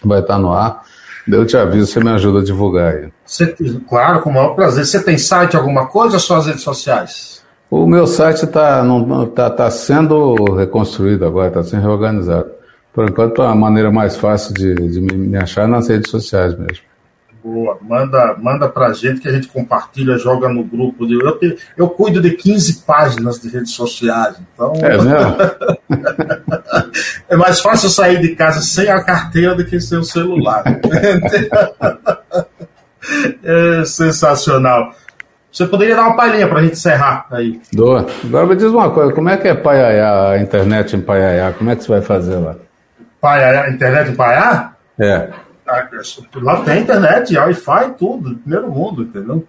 vai tá no ar. Eu te aviso, você me ajuda a divulgar aí. Você, claro, com o maior prazer. Você tem site, alguma coisa ou só as redes sociais? O meu site está tá, tá sendo reconstruído agora, está sendo reorganizado. Por enquanto, a maneira mais fácil de, de me achar é nas redes sociais mesmo. Boa, manda, manda pra gente que a gente compartilha, joga no grupo. De, eu, te, eu cuido de 15 páginas de redes sociais, então. É mesmo? é mais fácil sair de casa sem a carteira do que sem o celular. é sensacional. Você poderia dar uma palhinha para a gente encerrar aí? Doa. Agora me diz uma coisa: como é que é Paiaiá, a internet em Paiaiá? Como é que você vai fazer lá? Paiaiá, internet em Paiaiá? É. Lá tem internet, Wi-Fi, tudo, primeiro mundo, entendeu?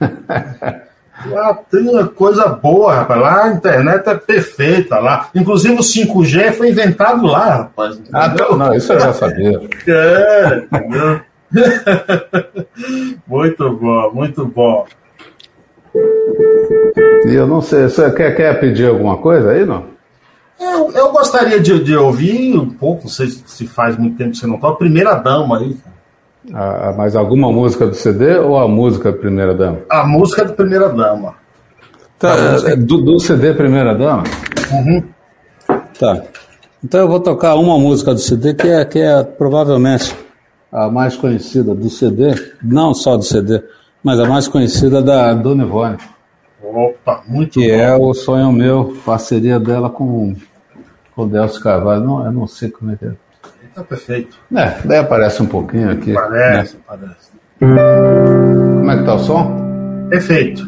Lá tem coisa boa, rapaz. Lá a internet é perfeita lá. Inclusive o 5G foi inventado lá, rapaz. Ah, não, não, isso eu já sabia. É, entendeu? muito bom, muito bom. E eu não sei, você quer, quer pedir alguma coisa aí, não? Eu, eu gostaria de, de, ouvir um pouco, não sei se faz muito tempo que você não toca, a Primeira Dama aí. Ah, mas alguma música do CD ou a música Primeira Dama? A música do Primeira Dama. Tá, é, do, do, CD Primeira Dama? Uhum. Tá. Então eu vou tocar uma música do CD que é, que é provavelmente a mais conhecida do CD, não só do CD, mas a mais conhecida da Dona Ivone. Opa, muito Que bom. é o sonho meu, parceria dela com, com o Delcio Carvalho. Não, eu não sei como é que é. Tá perfeito. É, daí aparece um pouquinho aqui. Parece, né? parece. Como é que tá o som? Perfeito.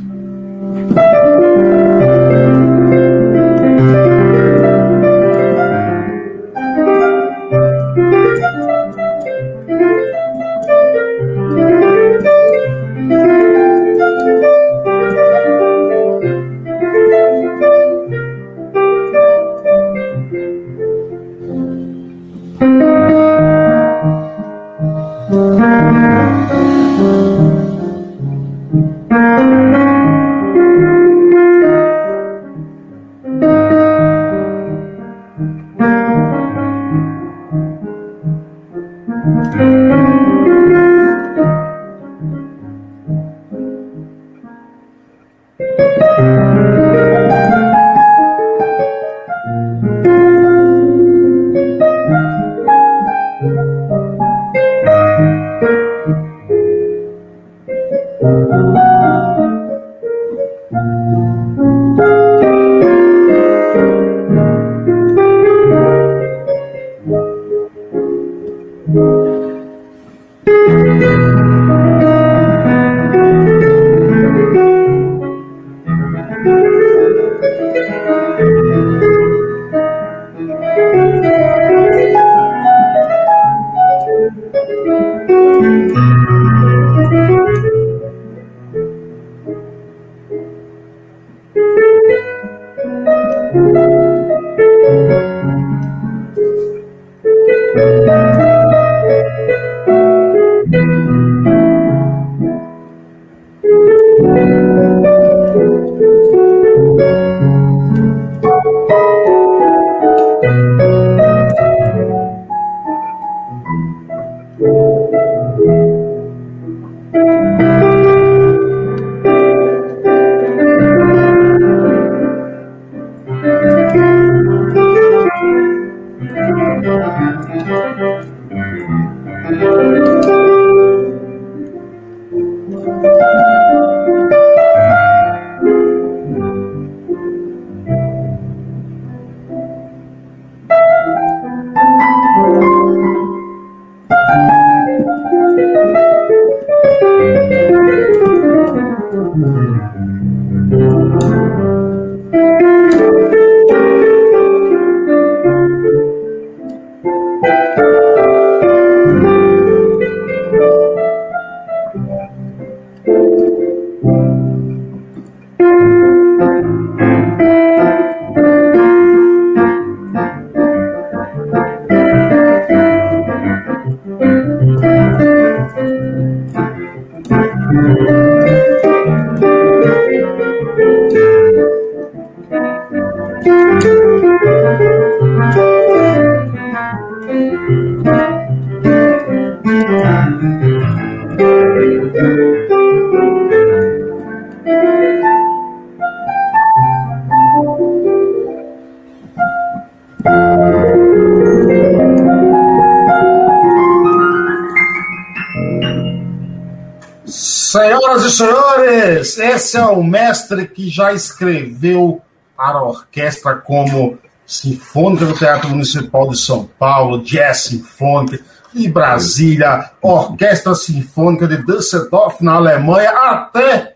E senhores, esse é o mestre que já escreveu para a orquestra como Sinfônica do Teatro Municipal de São Paulo, Jazz Sinfônica de Brasília, Orquestra Sinfônica de Düsseldorf na Alemanha, até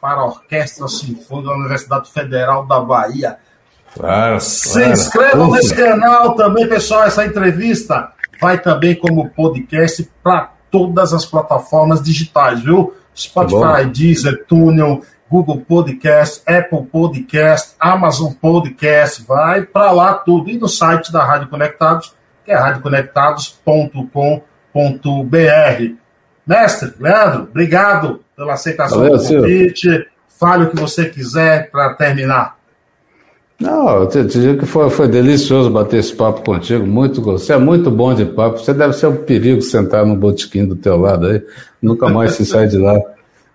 para a Orquestra Sinfônica da Universidade Federal da Bahia. Claro, Se claro. inscrevam nesse canal também, pessoal. Essa entrevista vai também como podcast para todas as plataformas digitais, viu? Spotify, Deezer, Tunnel, Google Podcast, Apple Podcast, Amazon Podcast, vai para lá tudo. E no site da Rádio Conectados, que é radioconectados.com.br. Mestre, Leandro, obrigado pela aceitação Valeu, do convite. Fale o que você quiser para terminar. Não, eu te, te digo que foi, foi delicioso bater esse papo contigo, muito Você é muito bom de papo. Você deve ser um perigo sentar no botequim do teu lado aí, nunca mais se sai de lá.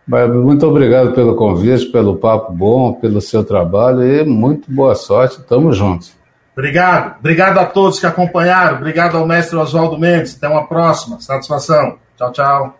Mas muito obrigado pelo convite, pelo papo bom, pelo seu trabalho e muito boa sorte. Tamo juntos. Obrigado. Obrigado a todos que acompanharam. Obrigado ao mestre Oswaldo Mendes. Até uma próxima. Satisfação. Tchau, tchau.